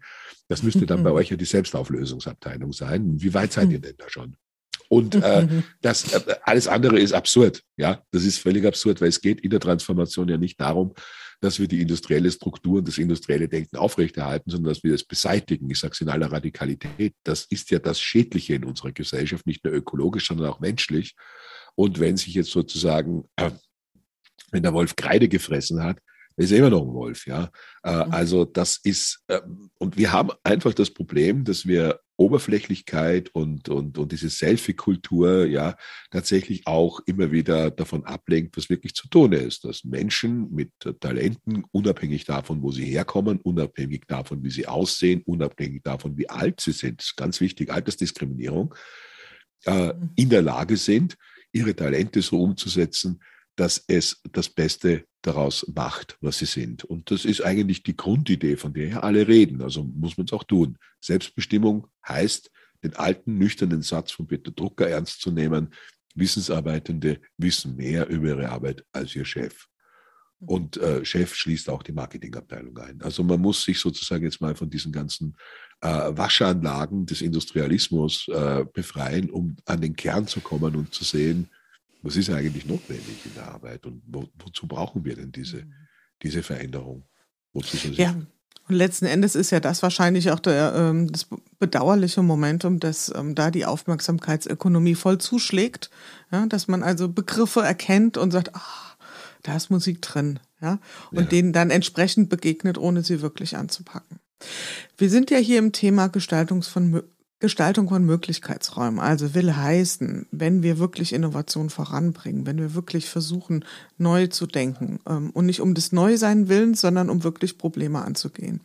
Das müsste dann bei euch ja die Selbstauflösungsabteilung sein. Wie weit seid ihr denn da schon? Und äh, das äh, alles andere ist absurd. Ja, das ist völlig absurd, weil es geht in der Transformation ja nicht darum, dass wir die industrielle Struktur und das industrielle Denken aufrechterhalten, sondern dass wir das beseitigen. Ich sage es in aller Radikalität. Das ist ja das Schädliche in unserer Gesellschaft, nicht nur ökologisch, sondern auch menschlich. Und wenn sich jetzt sozusagen äh, wenn der Wolf Kreide gefressen hat, ist er immer noch ein Wolf, ja. Äh, mhm. Also das ist, ähm, und wir haben einfach das Problem, dass wir Oberflächlichkeit und, und, und diese Selfie-Kultur ja tatsächlich auch immer wieder davon ablenkt, was wirklich zu tun ist. Dass Menschen mit Talenten, unabhängig davon, wo sie herkommen, unabhängig davon, wie sie aussehen, unabhängig davon, wie alt sie sind, das ist ganz wichtig, Altersdiskriminierung, äh, mhm. in der Lage sind, ihre Talente so umzusetzen, dass es das Beste daraus macht, was sie sind. Und das ist eigentlich die Grundidee, von der ja alle reden. Also muss man es auch tun. Selbstbestimmung heißt, den alten, nüchternen Satz von Peter Drucker ernst zu nehmen. Wissensarbeitende wissen mehr über ihre Arbeit als ihr Chef. Und äh, Chef schließt auch die Marketingabteilung ein. Also man muss sich sozusagen jetzt mal von diesen ganzen äh, Waschanlagen des Industrialismus äh, befreien, um an den Kern zu kommen und zu sehen, was ist eigentlich notwendig in der Arbeit und wo, wozu brauchen wir denn diese, mhm. diese Veränderung? Wozu soll ja. Und letzten Endes ist ja das wahrscheinlich auch der, ähm, das bedauerliche Momentum, dass ähm, da die Aufmerksamkeitsökonomie voll zuschlägt, ja, dass man also Begriffe erkennt und sagt, ah, da ist Musik drin, ja, und ja. denen dann entsprechend begegnet, ohne sie wirklich anzupacken. Wir sind ja hier im Thema Gestaltungs von, Gestaltung von Möglichkeitsräumen. Also will heißen, wenn wir wirklich Innovation voranbringen, wenn wir wirklich versuchen, neu zu denken ähm, und nicht um des Neusein willens, sondern um wirklich Probleme anzugehen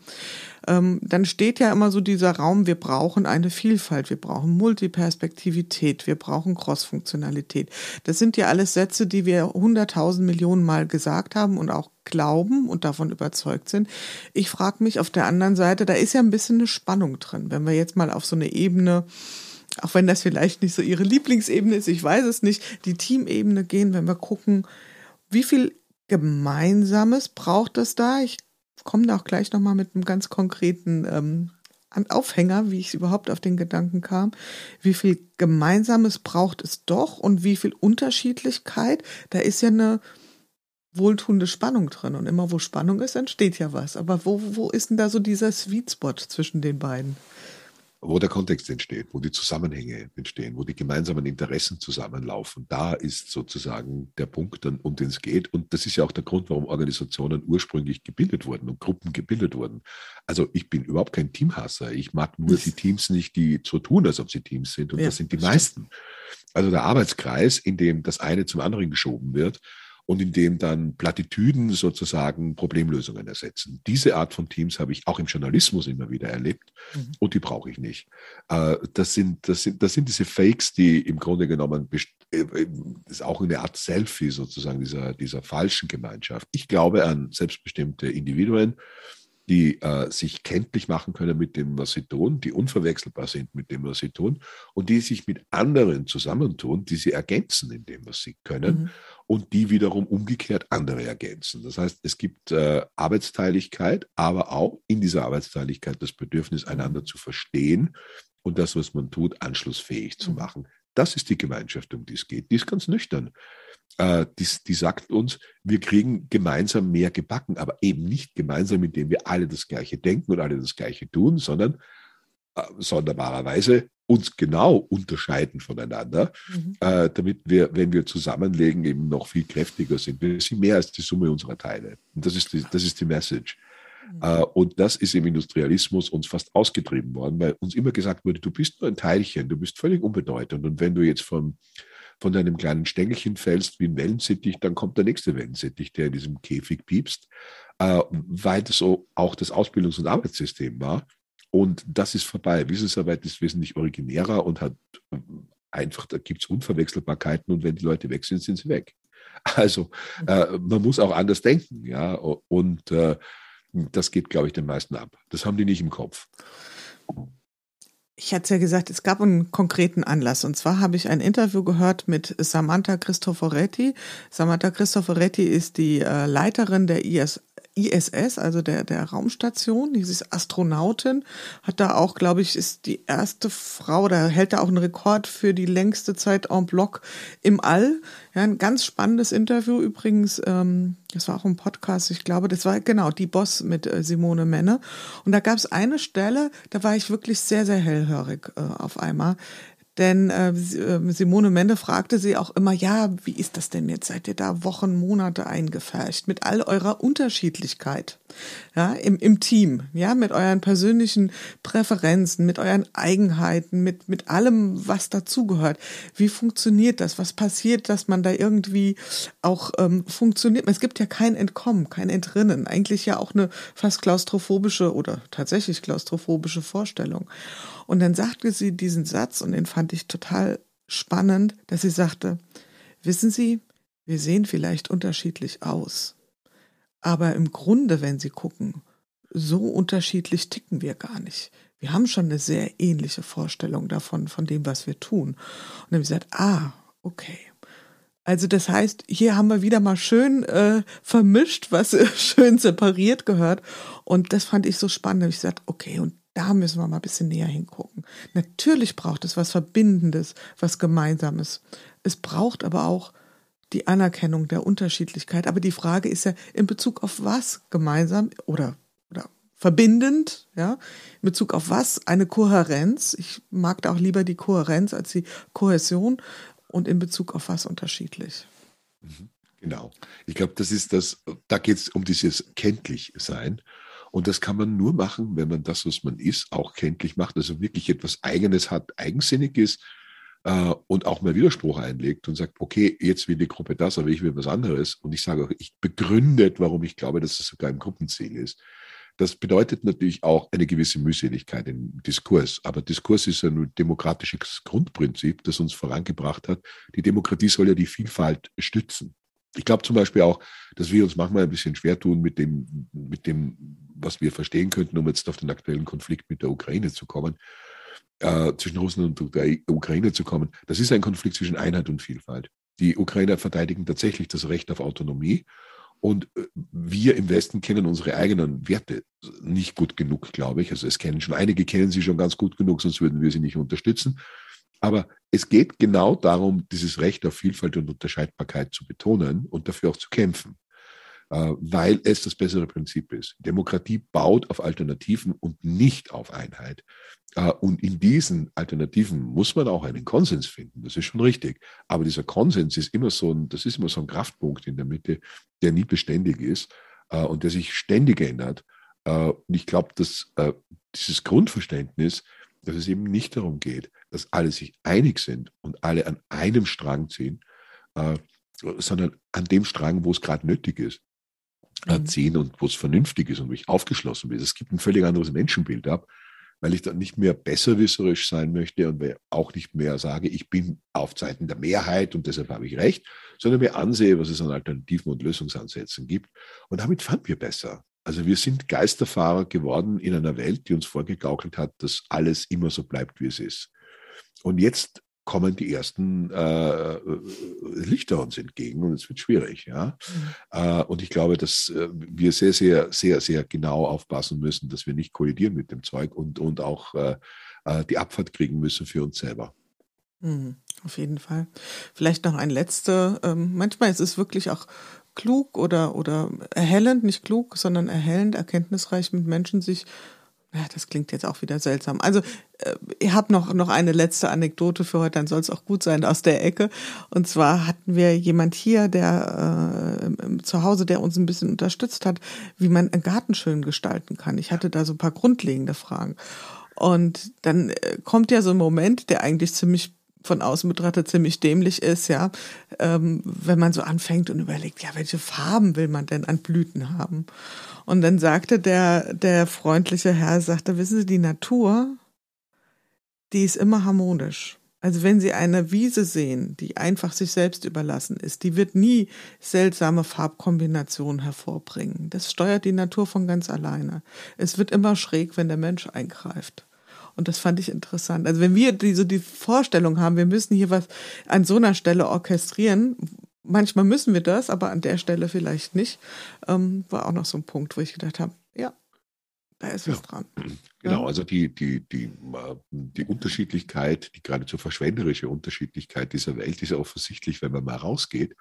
ähm, dann steht ja immer so dieser Raum, wir brauchen eine Vielfalt, wir brauchen Multiperspektivität, wir brauchen Crossfunktionalität. Das sind ja alles Sätze, die wir hunderttausend Millionen Mal gesagt haben und auch glauben und davon überzeugt sind. Ich frage mich auf der anderen Seite, da ist ja ein bisschen eine Spannung drin. Wenn wir jetzt mal auf so eine Ebene auch wenn das vielleicht nicht so ihre Lieblingsebene ist, ich weiß es nicht, die Teamebene gehen, wenn wir gucken, wie viel Gemeinsames braucht es da? Ich komme da auch gleich nochmal mit einem ganz konkreten ähm, Aufhänger, wie ich überhaupt auf den Gedanken kam. Wie viel Gemeinsames braucht es doch und wie viel Unterschiedlichkeit? Da ist ja eine wohltuende Spannung drin. Und immer wo Spannung ist, entsteht ja was. Aber wo, wo ist denn da so dieser Sweet Spot zwischen den beiden? wo der Kontext entsteht, wo die Zusammenhänge entstehen, wo die gemeinsamen Interessen zusammenlaufen. Da ist sozusagen der Punkt, um den es geht. Und das ist ja auch der Grund, warum Organisationen ursprünglich gebildet wurden und Gruppen gebildet wurden. Also ich bin überhaupt kein Teamhasser. Ich mag nur die Teams nicht, die so tun, als ob sie Teams sind. Und ja, das sind die meisten. Also der Arbeitskreis, in dem das eine zum anderen geschoben wird, und in dem dann Plattitüden sozusagen Problemlösungen ersetzen. Diese Art von Teams habe ich auch im Journalismus immer wieder erlebt mhm. und die brauche ich nicht. Äh, das sind, das, sind, das sind diese Fakes, die im Grunde genommen, äh, äh, das ist auch eine Art Selfie sozusagen dieser, dieser falschen Gemeinschaft. Ich glaube an selbstbestimmte Individuen, die äh, sich kenntlich machen können mit dem, was sie tun, die unverwechselbar sind mit dem, was sie tun und die sich mit anderen zusammentun, die sie ergänzen in dem, was sie können mhm. und die wiederum umgekehrt andere ergänzen. Das heißt, es gibt äh, Arbeitsteiligkeit, aber auch in dieser Arbeitsteiligkeit das Bedürfnis, einander zu verstehen und das, was man tut, anschlussfähig zu mhm. machen. Das ist die Gemeinschaft, um die es geht. Die ist ganz nüchtern äh, die, die sagt uns, wir kriegen gemeinsam mehr gebacken, aber eben nicht gemeinsam, indem wir alle das Gleiche denken und alle das Gleiche tun, sondern äh, sonderbarerweise uns genau unterscheiden voneinander, mhm. äh, damit wir, wenn wir zusammenlegen, eben noch viel kräftiger sind. Wir sind mehr als die Summe unserer Teile. Und das ist die, das ist die Message. Äh, und das ist im Industrialismus uns fast ausgetrieben worden, weil uns immer gesagt wurde, du bist nur ein Teilchen, du bist völlig unbedeutend. Und wenn du jetzt vom von deinem kleinen Stängelchen fällst wie ein Wellensittich, dann kommt der nächste Wellensittich, der in diesem Käfig piepst, äh, weil das so auch das Ausbildungs- und Arbeitssystem war. Und das ist vorbei. Wissensarbeit ist wesentlich originärer und hat äh, einfach, da gibt es Unverwechselbarkeiten und wenn die Leute weg sind, sind sie weg. Also äh, man muss auch anders denken, ja. Und äh, das geht, glaube ich, den meisten ab. Das haben die nicht im Kopf ich hatte es ja gesagt, es gab einen konkreten Anlass. Und zwar habe ich ein Interview gehört mit Samantha Cristoforetti. Samantha Cristoforetti ist die äh, Leiterin der IS, ISS, also der, der Raumstation. Die ist Astronautin, hat da auch, glaube ich, ist die erste Frau, oder hält da auch einen Rekord für die längste Zeit en bloc im All. Ja, ein ganz spannendes Interview übrigens. Ähm, das war auch ein Podcast, ich glaube, das war genau die Boss mit äh, Simone Menne. Und da gab es eine Stelle, da war ich wirklich sehr, sehr hellhörig äh, auf einmal. Denn äh, äh, Simone Mende fragte sie auch immer, ja, wie ist das denn jetzt? Seid ihr da Wochen, Monate eingefärcht mit all eurer Unterschiedlichkeit, ja, im, im Team, ja, mit euren persönlichen Präferenzen, mit euren Eigenheiten, mit, mit allem, was dazugehört. Wie funktioniert das? Was passiert, dass man da irgendwie auch ähm, funktioniert? Es gibt ja kein Entkommen, kein Entrinnen. Eigentlich ja auch eine fast klaustrophobische oder tatsächlich klaustrophobische Vorstellung. Und dann sagte sie diesen Satz, und den fand ich total spannend, dass sie sagte, wissen Sie, wir sehen vielleicht unterschiedlich aus, aber im Grunde, wenn Sie gucken, so unterschiedlich ticken wir gar nicht. Wir haben schon eine sehr ähnliche Vorstellung davon, von dem, was wir tun. Und dann habe ich gesagt, ah, okay. Also das heißt, hier haben wir wieder mal schön äh, vermischt, was schön separiert gehört. Und das fand ich so spannend. Da habe ich gesagt, okay, und da müssen wir mal ein bisschen näher hingucken. Natürlich braucht es was Verbindendes, was Gemeinsames. Es braucht aber auch die Anerkennung der Unterschiedlichkeit. Aber die Frage ist ja in Bezug auf was gemeinsam oder, oder verbindend, ja, in Bezug auf was? Eine Kohärenz. Ich mag da auch lieber die Kohärenz als die Kohäsion und in Bezug auf was unterschiedlich. Mhm. Genau. Ich glaube, das ist das, da geht es um dieses kenntlich sein. Und das kann man nur machen, wenn man das, was man ist, auch kenntlich macht, also wirklich etwas Eigenes hat, eigensinnig ist äh, und auch mal Widerspruch einlegt und sagt, okay, jetzt will die Gruppe das, aber ich will was anderes. Und ich sage auch, ich begründet, warum ich glaube, dass es sogar ein Gruppenziel ist. Das bedeutet natürlich auch eine gewisse Mühseligkeit im Diskurs. Aber Diskurs ist ein demokratisches Grundprinzip, das uns vorangebracht hat. Die Demokratie soll ja die Vielfalt stützen. Ich glaube zum Beispiel auch, dass wir uns manchmal ein bisschen schwer tun mit dem, mit dem, was wir verstehen könnten, um jetzt auf den aktuellen Konflikt mit der Ukraine zu kommen, äh, zwischen Russland und der Ukraine zu kommen. Das ist ein Konflikt zwischen Einheit und Vielfalt. Die Ukrainer verteidigen tatsächlich das Recht auf Autonomie und äh, wir im Westen kennen unsere eigenen Werte nicht gut genug, glaube ich. Also es kennen schon einige, kennen sie schon ganz gut genug, sonst würden wir sie nicht unterstützen. Aber es geht genau darum, dieses Recht auf Vielfalt und Unterscheidbarkeit zu betonen und dafür auch zu kämpfen, äh, weil es das bessere Prinzip ist. Demokratie baut auf Alternativen und nicht auf Einheit. Äh, und in diesen Alternativen muss man auch einen Konsens finden. Das ist schon richtig. Aber dieser Konsens ist immer so ein, das ist immer so ein Kraftpunkt in der Mitte, der nie beständig ist äh, und der sich ständig ändert. Und ich glaube, dass dieses Grundverständnis, dass es eben nicht darum geht, dass alle sich einig sind und alle an einem Strang ziehen, sondern an dem Strang, wo es gerade nötig ist, mhm. ziehen und wo es vernünftig ist und wo ich aufgeschlossen bin. Es gibt ein völlig anderes Menschenbild ab weil ich dann nicht mehr besserwisserisch sein möchte und auch nicht mehr sage, ich bin auf Seiten der Mehrheit und deshalb habe ich recht, sondern mir ansehe, was es an Alternativen und Lösungsansätzen gibt. Und damit fahren wir besser. Also wir sind Geisterfahrer geworden in einer Welt, die uns vorgegaukelt hat, dass alles immer so bleibt, wie es ist. Und jetzt kommen die ersten äh, äh, Lichter uns entgegen und es wird schwierig. Ja? Mhm. Äh, und ich glaube, dass äh, wir sehr, sehr, sehr, sehr genau aufpassen müssen, dass wir nicht kollidieren mit dem Zeug und, und auch äh, äh, die Abfahrt kriegen müssen für uns selber. Mhm, auf jeden Fall. Vielleicht noch ein letzter. Ähm, manchmal ist es wirklich auch klug oder, oder erhellend, nicht klug, sondern erhellend, erkenntnisreich mit Menschen sich ja, das klingt jetzt auch wieder seltsam. Also, äh, ich habe noch, noch eine letzte Anekdote für heute, dann soll es auch gut sein aus der Ecke. Und zwar hatten wir jemand hier, der äh, zu Hause, der uns ein bisschen unterstützt hat, wie man einen Garten schön gestalten kann. Ich hatte da so ein paar grundlegende Fragen. Und dann äh, kommt ja so ein Moment, der eigentlich ziemlich von außen betrachtet ziemlich dämlich ist, ja, ähm, wenn man so anfängt und überlegt, ja, welche Farben will man denn an Blüten haben? Und dann sagte der, der freundliche Herr, sagte, wissen Sie, die Natur, die ist immer harmonisch. Also wenn Sie eine Wiese sehen, die einfach sich selbst überlassen ist, die wird nie seltsame Farbkombinationen hervorbringen. Das steuert die Natur von ganz alleine. Es wird immer schräg, wenn der Mensch eingreift. Und das fand ich interessant. Also wenn wir diese die Vorstellung haben, wir müssen hier was an so einer Stelle orchestrieren, Manchmal müssen wir das, aber an der Stelle vielleicht nicht. Ähm, war auch noch so ein Punkt, wo ich gedacht habe, ja, da ist was ja. dran. Genau, ja. also die, die, die, die Unterschiedlichkeit, die geradezu verschwenderische Unterschiedlichkeit dieser Welt ist ja offensichtlich, wenn man mal rausgeht.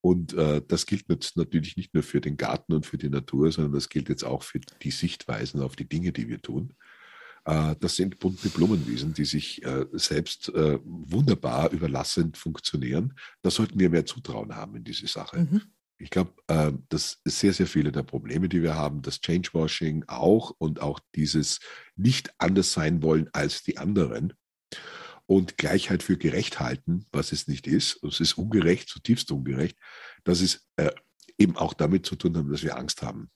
Und äh, das gilt natürlich nicht nur für den Garten und für die Natur, sondern das gilt jetzt auch für die Sichtweisen auf die Dinge, die wir tun. Äh, das sind bunte Blumenwiesen, die sich äh, selbst äh, wunderbar überlassend funktionieren. Da sollten wir mehr Zutrauen haben in diese Sache. Mhm. Ich glaube, dass sehr, sehr viele der Probleme, die wir haben, das Changewashing auch und auch dieses nicht anders sein wollen als die anderen und Gleichheit für gerecht halten, was es nicht ist. Es ist ungerecht, zutiefst ungerecht. dass es eben auch damit zu tun haben, dass wir Angst haben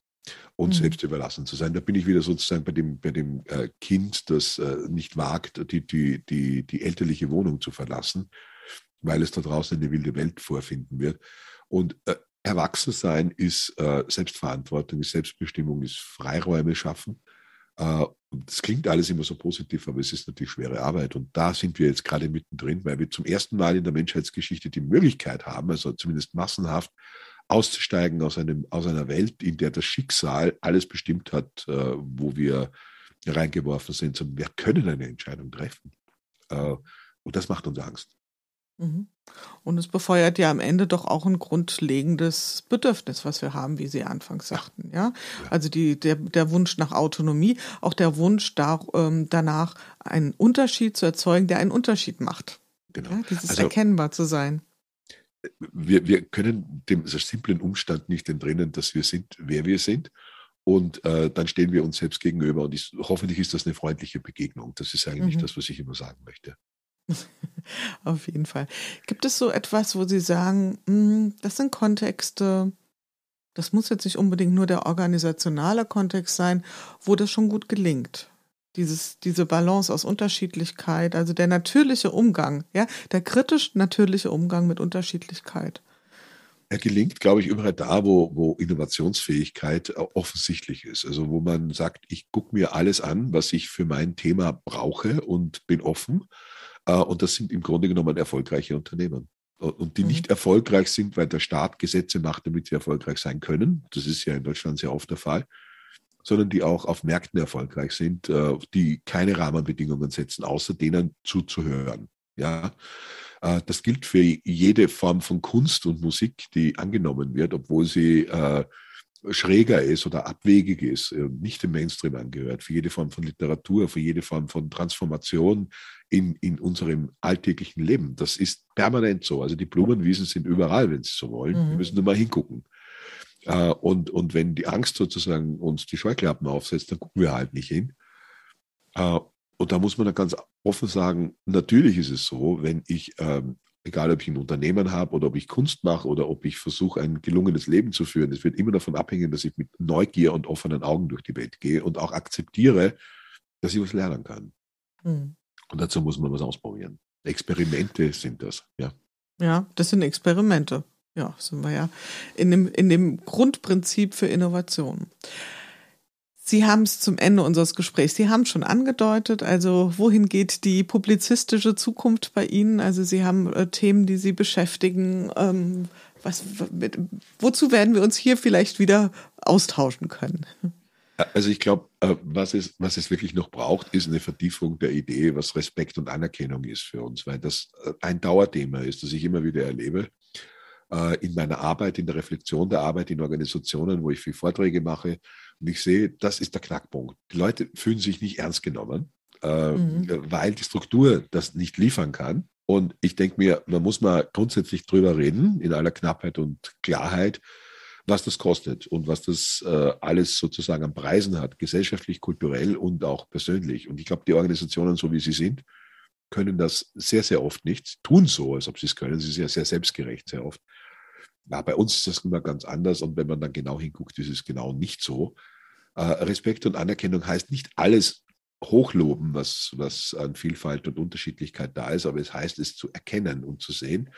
und mhm. selbst überlassen zu sein. Da bin ich wieder sozusagen bei dem, bei dem äh, Kind, das äh, nicht wagt, die, die, die, die elterliche Wohnung zu verlassen, weil es da draußen eine wilde Welt vorfinden wird. Und äh, Erwachsensein ist äh, Selbstverantwortung, ist Selbstbestimmung, ist Freiräume schaffen. Äh, das klingt alles immer so positiv, aber es ist natürlich schwere Arbeit. Und da sind wir jetzt gerade mittendrin, weil wir zum ersten Mal in der Menschheitsgeschichte die Möglichkeit haben, also zumindest massenhaft, auszusteigen aus, einem, aus einer Welt, in der das Schicksal alles bestimmt hat, äh, wo wir reingeworfen sind, sondern wir können eine Entscheidung treffen. Äh, und das macht uns Angst. Mhm. Und es befeuert ja am Ende doch auch ein grundlegendes Bedürfnis, was wir haben, wie Sie anfangs sagten. Ja, also die, der, der Wunsch nach Autonomie, auch der Wunsch da, ähm, danach, einen Unterschied zu erzeugen, der einen Unterschied macht. Genau. Ja, dieses also, erkennbar zu sein. Wir, wir können dem simplen Umstand nicht entrinnen, dass wir sind, wer wir sind. Und äh, dann stehen wir uns selbst gegenüber. Und ich, hoffentlich ist das eine freundliche Begegnung. Das ist eigentlich mhm. das, was ich immer sagen möchte. Auf jeden Fall. Gibt es so etwas, wo Sie sagen, hm, das sind Kontexte, das muss jetzt nicht unbedingt nur der organisationale Kontext sein, wo das schon gut gelingt? Dieses, diese Balance aus Unterschiedlichkeit, also der natürliche Umgang, ja, der kritisch natürliche Umgang mit Unterschiedlichkeit. Er gelingt, glaube ich, überall da, wo, wo Innovationsfähigkeit offensichtlich ist. Also wo man sagt, ich gucke mir alles an, was ich für mein Thema brauche und bin offen äh, und das sind im Grunde genommen erfolgreiche Unternehmen. Und die mhm. nicht erfolgreich sind, weil der Staat Gesetze macht, damit sie erfolgreich sein können. Das ist ja in Deutschland sehr oft der Fall. Sondern die auch auf Märkten erfolgreich sind, äh, die keine Rahmenbedingungen setzen, außer denen zuzuhören. Ja, äh, das gilt für jede Form von Kunst und Musik, die angenommen wird, obwohl sie schräger ist oder abwegig ist, äh, nicht dem Mainstream angehört, für jede Form von Literatur, für jede Form von Transformation in, in unserem alltäglichen Leben. Das ist permanent so. Also die Blumenwiesen sind überall, wenn Sie so wollen. Mhm. Wir müssen nur mal hingucken. Äh, und, und wenn die Angst sozusagen uns die Scheuklappen aufsetzt, dann gucken wir halt nicht hin. Äh, und da muss man dann ganz offen sagen, natürlich ist es so, wenn ich ähm, egal ob ich ein Unternehmen habe oder ob ich Kunst mache oder ob ich versuche, ein gelungenes Leben zu führen. Es wird immer davon abhängen, dass ich mit Neugier und offenen Augen durch die Welt gehe und auch akzeptiere, dass ich was lernen kann. Mhm. Und dazu muss man was ausprobieren. Experimente sind das, ja. Ja, das sind Experimente. Ja, sind wir ja in dem, in dem Grundprinzip für Innovation. Sie haben es zum Ende unseres Gesprächs. Sie haben schon angedeutet, also wohin geht die publizistische Zukunft bei Ihnen? Also Sie haben äh, Themen, die Sie beschäftigen. Ähm, was, mit, wozu werden wir uns hier vielleicht wieder austauschen können? Also ich glaube, äh, was, es, was es wirklich noch braucht, ist eine Vertiefung der Idee, was Respekt und Anerkennung ist für uns, weil das äh, ein Dauerthema ist, das ich immer wieder erlebe in meiner Arbeit, in der Reflexion der Arbeit in Organisationen, wo ich viel Vorträge mache und ich sehe, das ist der Knackpunkt. Die Leute fühlen sich nicht ernst genommen, äh, mhm. weil die Struktur das nicht liefern kann. Und ich denke mir, man muss mal grundsätzlich drüber reden, in aller Knappheit und Klarheit, was das kostet und was das äh, alles sozusagen an Preisen hat, gesellschaftlich, kulturell und auch persönlich. Und ich glaube, die Organisationen, so wie sie sind, können das sehr, sehr oft nicht, tun so, als ob sie es können. Sie sind ja sehr selbstgerecht, sehr oft. Ja, bei uns ist das immer ganz anders und wenn man dann genau hinguckt, ist es genau nicht so. Äh, Respekt und Anerkennung heißt nicht alles hochloben, was, was an Vielfalt und Unterschiedlichkeit da ist, aber es heißt es zu erkennen und zu sehen.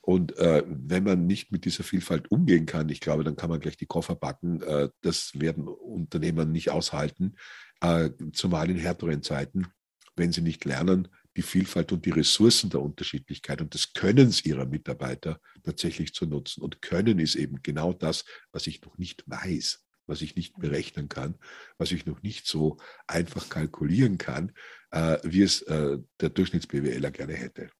Und äh, wenn man nicht mit dieser Vielfalt umgehen kann, ich glaube, dann kann man gleich die Koffer backen. Äh, das werden Unternehmer nicht aushalten, äh, zumal in härteren Zeiten, wenn sie nicht lernen, die Vielfalt und die Ressourcen der Unterschiedlichkeit und des Könnens ihrer Mitarbeiter tatsächlich zu nutzen. Und Können ist eben genau das, was ich noch nicht weiß, was ich nicht berechnen kann, was ich noch nicht so einfach kalkulieren kann, äh, wie es äh, der Durchschnitts-BWLer gerne hätte.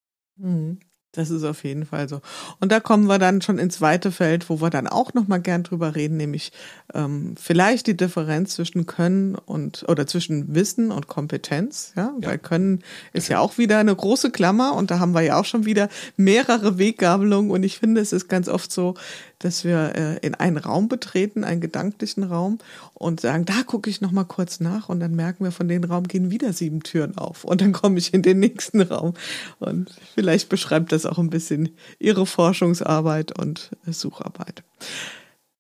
Das ist auf jeden Fall so. Und da kommen wir dann schon ins zweite Feld, wo wir dann auch noch mal gern drüber reden, nämlich ähm, vielleicht die Differenz zwischen Können und oder zwischen Wissen und Kompetenz. Ja, ja. weil Können ist ja auch wieder eine große Klammer und da haben wir ja auch schon wieder mehrere Weggabelungen und ich finde, es ist ganz oft so, dass wir äh, in einen Raum betreten, einen gedanklichen Raum und sagen, da gucke ich noch mal kurz nach und dann merken wir, von dem Raum gehen wieder sieben Türen auf und dann komme ich in den nächsten Raum und vielleicht beschreibt das auch ein bisschen Ihre Forschungsarbeit und Sucharbeit.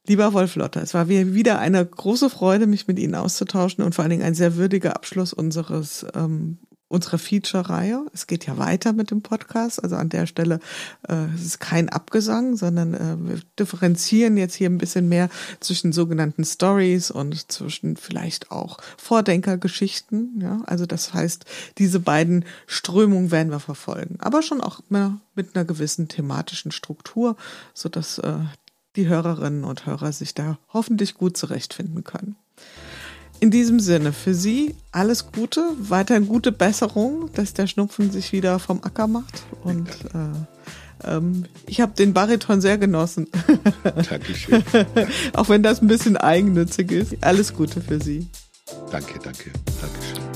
Lieber Wolf Lotter, es war wieder eine große Freude, mich mit Ihnen auszutauschen und vor allen Dingen ein sehr würdiger Abschluss unseres ähm, unserer Feature-Reihe. Es geht ja weiter mit dem Podcast. Also an der Stelle äh, es ist kein Abgesang, sondern äh, wir differenzieren jetzt hier ein bisschen mehr zwischen sogenannten Stories und zwischen vielleicht auch Vordenkergeschichten. Ja, also das heißt, diese beiden Strömungen werden wir verfolgen, aber schon auch mit einer gewissen thematischen Struktur, so dass äh, die Hörerinnen und Hörer sich da hoffentlich gut zurechtfinden können. In diesem Sinne, für Sie alles Gute, weiterhin gute Besserung, dass der Schnupfen sich wieder vom Acker macht und äh, Ähm, ich habe den Bariton sehr genossen. Dankeschön. Auch wenn das ein bisschen eigennützig ist. Alles Gute für Sie. Danke, danke. Dankeschön.